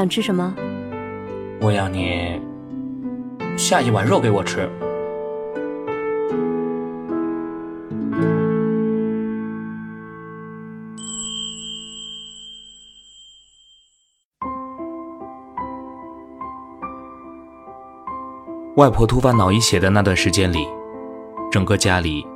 想吃什么？我要你下一碗肉给我吃。外婆突发脑溢血的那段时间里，整个家里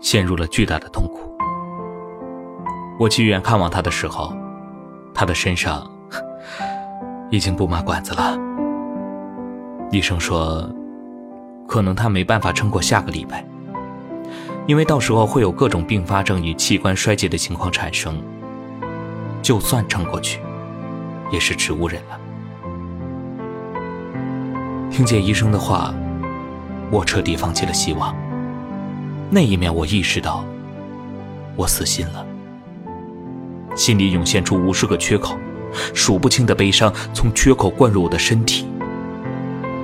陷入了巨大的痛苦。我去医院看望她的时候，她的身上已经布满管子了。医生说，可能他没办法撑过下个礼拜，因为到时候会有各种并发症与器官衰竭的情况产生。就算撑过去，也是植物人了。听见医生的话，我彻底放弃了希望。那一面，我意识到，我死心了。心里涌现出无数个缺口，数不清的悲伤从缺口灌入我的身体，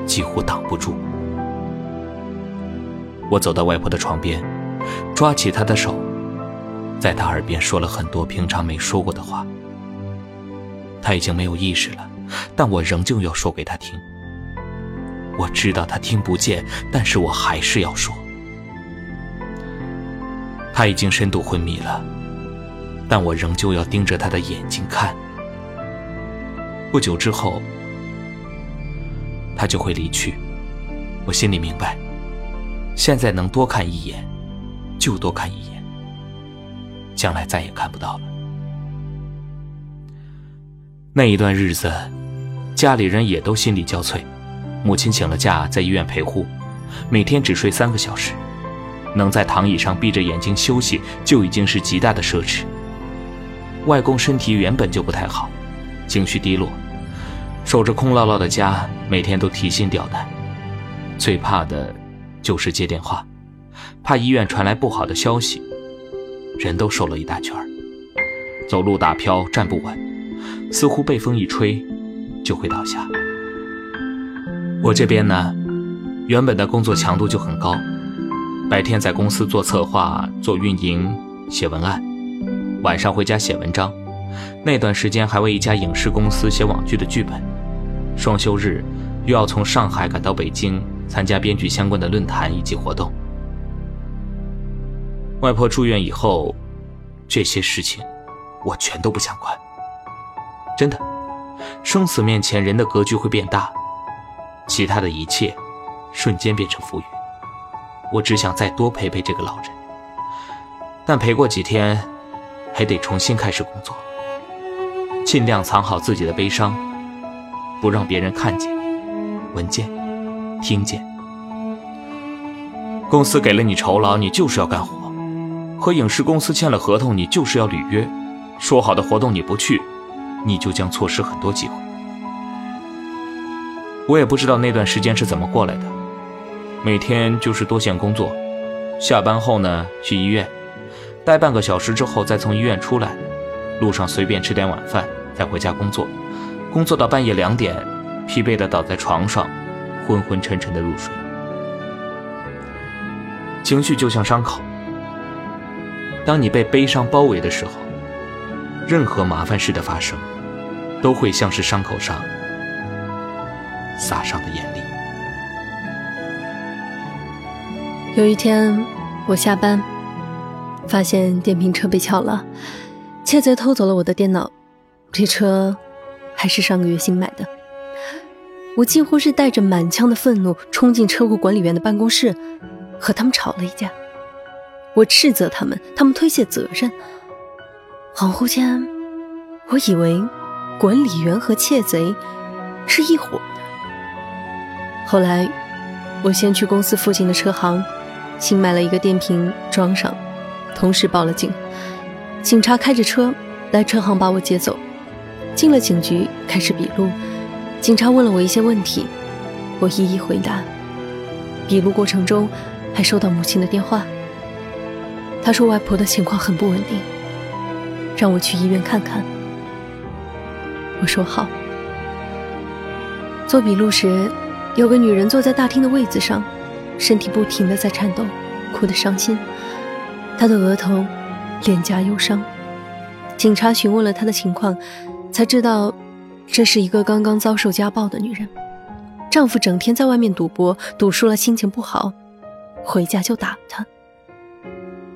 几乎挡不住。我走到外婆的床边，抓起她的手，在她耳边说了很多平常没说过的话。她已经没有意识了，但我仍旧要说给她听。我知道她听不见，但是我还是要说。她已经深度昏迷了，但我仍旧要盯着她的眼睛看。不久之后，他就会离去。我心里明白，现在能多看一眼，就多看一眼。将来再也看不到了。那一段日子，家里人也都心力交瘁。母亲请了假，在医院陪护，每天只睡三个小时，能在躺椅上闭着眼睛休息就已经是极大的奢侈。外公身体原本就不太好，情绪低落，守着空落落的家，每天都提心吊胆，最怕的就是接电话，怕医院传来不好的消息，人都瘦了一大圈走路打飘，站不稳，似乎被风一吹就会倒下。我这边呢，原本的工作强度就很高，白天在公司做策划、做运营、写文案，晚上回家写文章。那段时间还为一家影视公司写网剧的剧本，双休日又要从上海赶到北京参加编剧相关的论坛以及活动。外婆住院以后，这些事情我全都不想管。真的，生死面前，人的格局会变大。其他的一切，瞬间变成浮云。我只想再多陪陪这个老人，但陪过几天，还得重新开始工作。尽量藏好自己的悲伤，不让别人看见、闻见、听见。公司给了你酬劳，你就是要干活；和影视公司签了合同，你就是要履约。说好的活动你不去，你就将错失很多机会。我也不知道那段时间是怎么过来的，每天就是多线工作，下班后呢去医院，待半个小时之后再从医院出来，路上随便吃点晚饭，再回家工作，工作到半夜两点，疲惫的倒在床上，昏昏沉沉的入睡。情绪就像伤口，当你被悲伤包围的时候，任何麻烦事的发生，都会像是伤口上。撒上的眼泪。有一天，我下班，发现电瓶车被撬了，窃贼偷走了我的电脑，这车还是上个月新买的。我几乎是带着满腔的愤怒冲进车库管理员的办公室，和他们吵了一架。我斥责他们，他们推卸责任。恍惚间，我以为管理员和窃贼是一伙的。后来，我先去公司附近的车行，新买了一个电瓶装上，同时报了警。警察开着车来车行把我接走，进了警局开始笔录。警察问了我一些问题，我一一回答。笔录过程中还收到母亲的电话，她说外婆的情况很不稳定，让我去医院看看。我说好。做笔录时。有个女人坐在大厅的位子上，身体不停的在颤抖，哭得伤心。她的额头、脸颊忧伤。警察询问了她的情况，才知道这是一个刚刚遭受家暴的女人，丈夫整天在外面赌博，赌输了心情不好，回家就打她。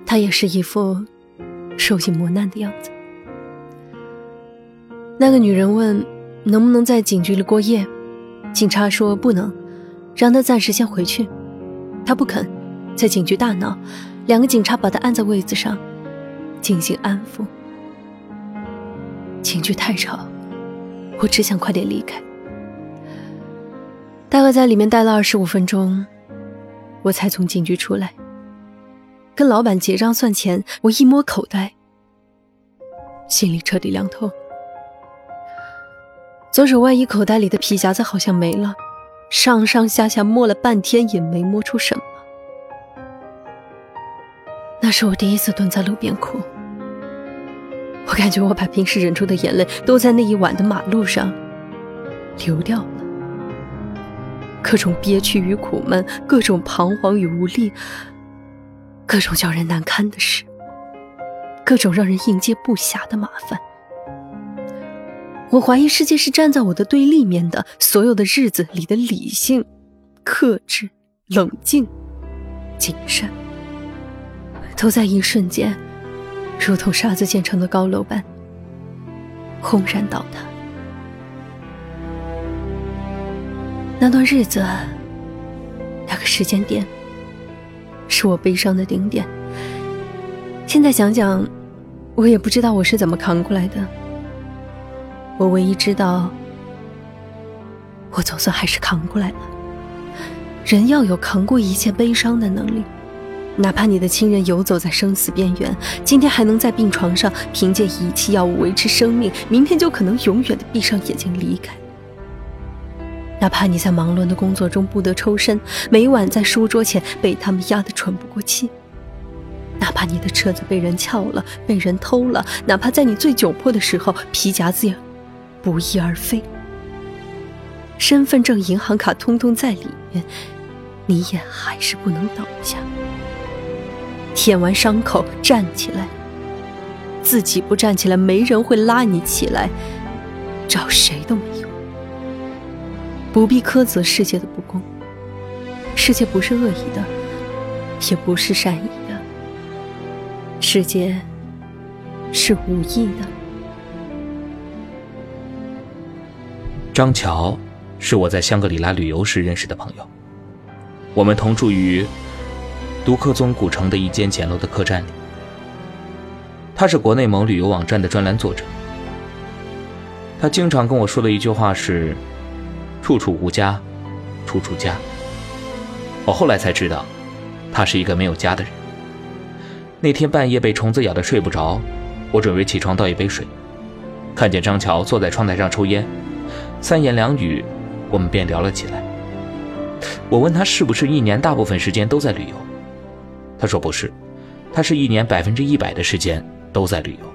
她也是一副受尽磨难的样子。那个女人问能不能在警局里过夜，警察说不能，让她暂时先回去。她不肯，在警局大闹，两个警察把她按在位子上，进行安抚。警局太吵。我只想快点离开。大概在里面待了二十五分钟，我才从警局出来。跟老板结账算钱，我一摸口袋，心里彻底凉透。左手外衣口袋里的皮夹子好像没了，上上下下摸了半天也没摸出什么。那是我第一次蹲在路边哭。我感觉我把平时忍住的眼泪都在那一晚的马路上流掉了，各种憋屈与苦闷，各种彷徨与无力，各种叫人难堪的事，各种让人应接不暇的麻烦。我怀疑世界是站在我的对立面的，所有的日子里的理性、克制、冷静、谨慎，都在一瞬间。如同沙子建成的高楼般，轰然倒塌。那段日子，那个时间点，是我悲伤的顶点。现在想想，我也不知道我是怎么扛过来的。我唯一知道，我总算还是扛过来了。人要有扛过一切悲伤的能力。哪怕你的亲人游走在生死边缘，今天还能在病床上凭借仪器药物维持生命，明天就可能永远的闭上眼睛离开。哪怕你在忙乱的工作中不得抽身，每晚在书桌前被他们压得喘不过气。哪怕你的车子被人撬了，被人偷了，哪怕在你最窘迫的时候皮夹子也不翼而飞，身份证、银行卡通通在里面，你也还是不能倒下。舔完伤口，站起来。自己不站起来，没人会拉你起来，找谁都没用。不必苛责世界的不公，世界不是恶意的，也不是善意的，世界是无意的。张乔是我在香格里拉旅游时认识的朋友，我们同住于。独克宗古城的一间简陋的客栈里，他是国内某旅游网站的专栏作者。他经常跟我说的一句话是：“处处无家，处处家。”我后来才知道，他是一个没有家的人。那天半夜被虫子咬得睡不着，我准备起床倒一杯水，看见张乔坐在窗台上抽烟，三言两语，我们便聊了起来。我问他是不是一年大部分时间都在旅游。他说：“不是，他是一年百分之一百的时间都在旅游，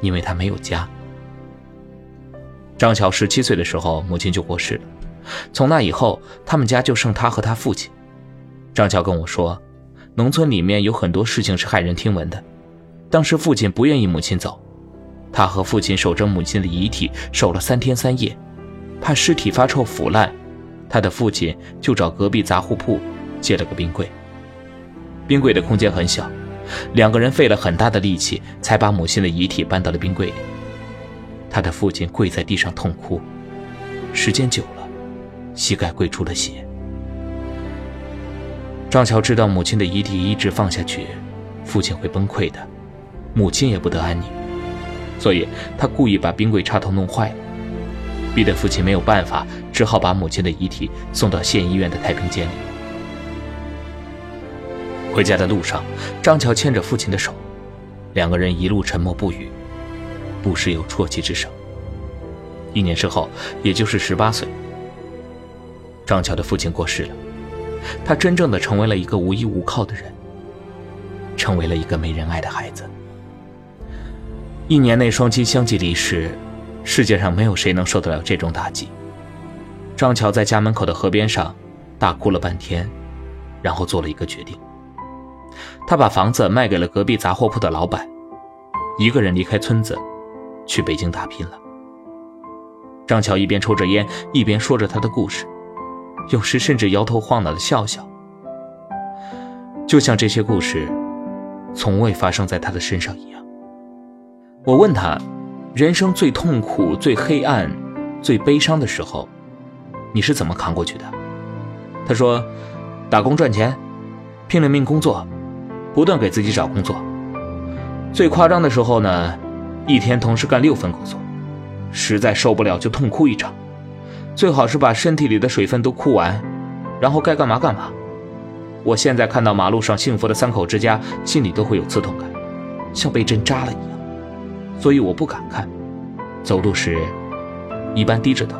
因为他没有家。”张乔十七岁的时候，母亲就过世了，从那以后，他们家就剩他和他父亲。张乔跟我说，农村里面有很多事情是骇人听闻的。当时父亲不愿意母亲走，他和父亲守着母亲的遗体守了三天三夜，怕尸体发臭腐烂，他的父亲就找隔壁杂货铺借了个冰柜。冰柜的空间很小，两个人费了很大的力气才把母亲的遗体搬到了冰柜里。他的父亲跪在地上痛哭，时间久了，膝盖跪出了血。张乔知道母亲的遗体一直放下去，父亲会崩溃的，母亲也不得安宁，所以他故意把冰柜插头弄坏了，逼得父亲没有办法，只好把母亲的遗体送到县医院的太平间里。回家的路上，张乔牵着父亲的手，两个人一路沉默不语，不时有啜泣之声。一年之后，也就是十八岁，张乔的父亲过世了，他真正的成为了一个无依无靠的人，成为了一个没人爱的孩子。一年内双亲相继离世，世界上没有谁能受得了这种打击。张乔在家门口的河边上大哭了半天，然后做了一个决定。他把房子卖给了隔壁杂货铺的老板，一个人离开村子，去北京打拼了。张乔一边抽着烟，一边说着他的故事，有时甚至摇头晃脑的笑笑，就像这些故事从未发生在他的身上一样。我问他，人生最痛苦、最黑暗、最悲伤的时候，你是怎么扛过去的？他说，打工赚钱，拼了命工作，不断给自己找工作。最夸张的时候呢，一天同时干六份工作。实在受不了就痛哭一场，最好是把身体里的水分都哭完，然后该干嘛干嘛。我现在看到马路上幸福的三口之家，心里都会有刺痛感，像被针扎了一样，所以我不敢看。走路时一般低着头。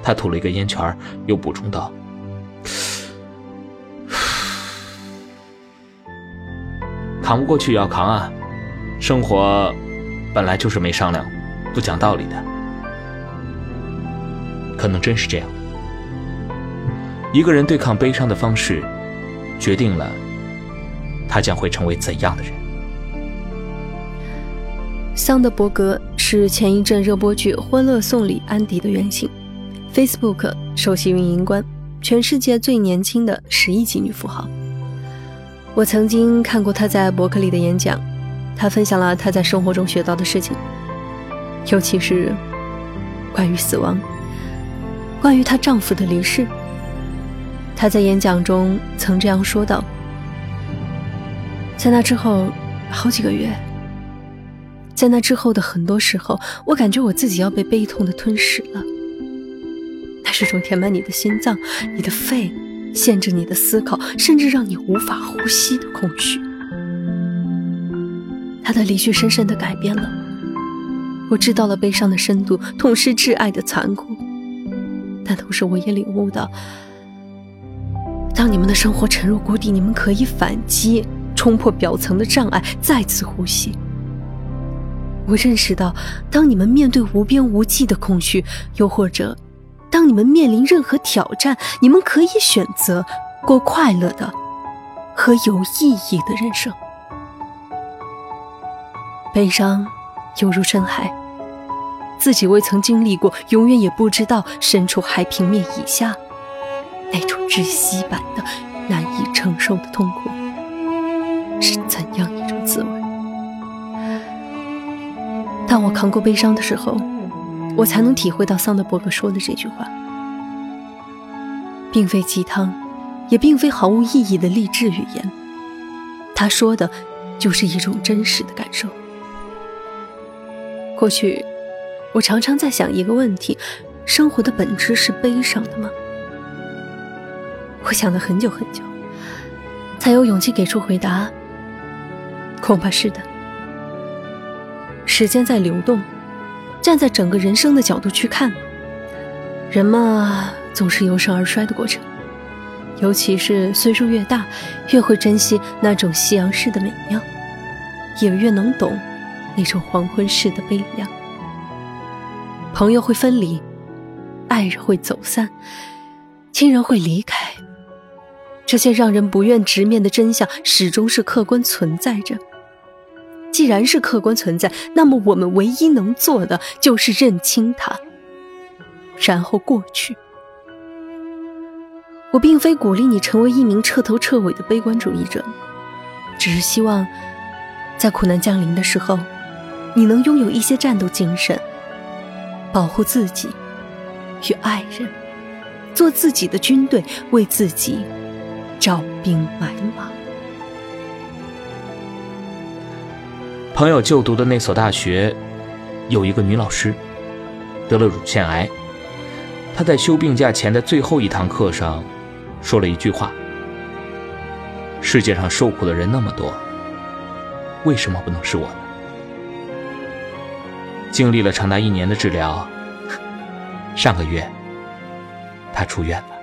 他吐了一个烟圈，又补充道：“扛不过去也要扛啊，生活本来就是没商量。”不讲道理的，可能真是这样。一个人对抗悲伤的方式，决定了他将会成为怎样的人。桑德伯格是前一阵热播剧《欢乐颂》里安迪的原型，Facebook 首席运营官，全世界最年轻的十亿级女富豪。我曾经看过她在伯克利的演讲，她分享了她在生活中学到的事情。尤其是关于死亡，关于她丈夫的离世。她在演讲中曾这样说道：“在那之后好几个月，在那之后的很多时候，我感觉我自己要被悲痛的吞噬了。那是种填满你的心脏、你的肺，限制你的思考，甚至让你无法呼吸的空虚。他的离去深深的改变了。”我知道了悲伤的深度，痛失挚爱的残酷，但同时我也领悟到，当你们的生活沉入谷底，你们可以反击，冲破表层的障碍，再次呼吸。我认识到，当你们面对无边无际的空虚，又或者当你们面临任何挑战，你们可以选择过快乐的和有意义的人生。悲伤。犹如深海，自己未曾经历过，永远也不知道身处海平面以下那种窒息般的难以承受的痛苦是怎样一种滋味。当我扛过悲伤的时候，我才能体会到桑德伯格说的这句话，并非鸡汤，也并非毫无意义的励志语言。他说的，就是一种真实的感受。过去，我常常在想一个问题：生活的本质是悲伤的吗？我想了很久很久，才有勇气给出回答。恐怕是的。时间在流动，站在整个人生的角度去看，人嘛，总是由盛而衰的过程。尤其是岁数越大，越会珍惜那种夕阳式的美妙，也越能懂。那种黄昏式的悲凉，朋友会分离，爱人会走散，亲人会离开，这些让人不愿直面的真相，始终是客观存在着。既然是客观存在，那么我们唯一能做的就是认清它，然后过去。我并非鼓励你成为一名彻头彻尾的悲观主义者，只是希望，在苦难降临的时候。你能拥有一些战斗精神，保护自己与爱人，做自己的军队，为自己招兵买马。朋友就读的那所大学，有一个女老师得了乳腺癌。她在休病假前的最后一堂课上，说了一句话：“世界上受苦的人那么多，为什么不能是我呢？”经历了长达一年的治疗，上个月，他出院了。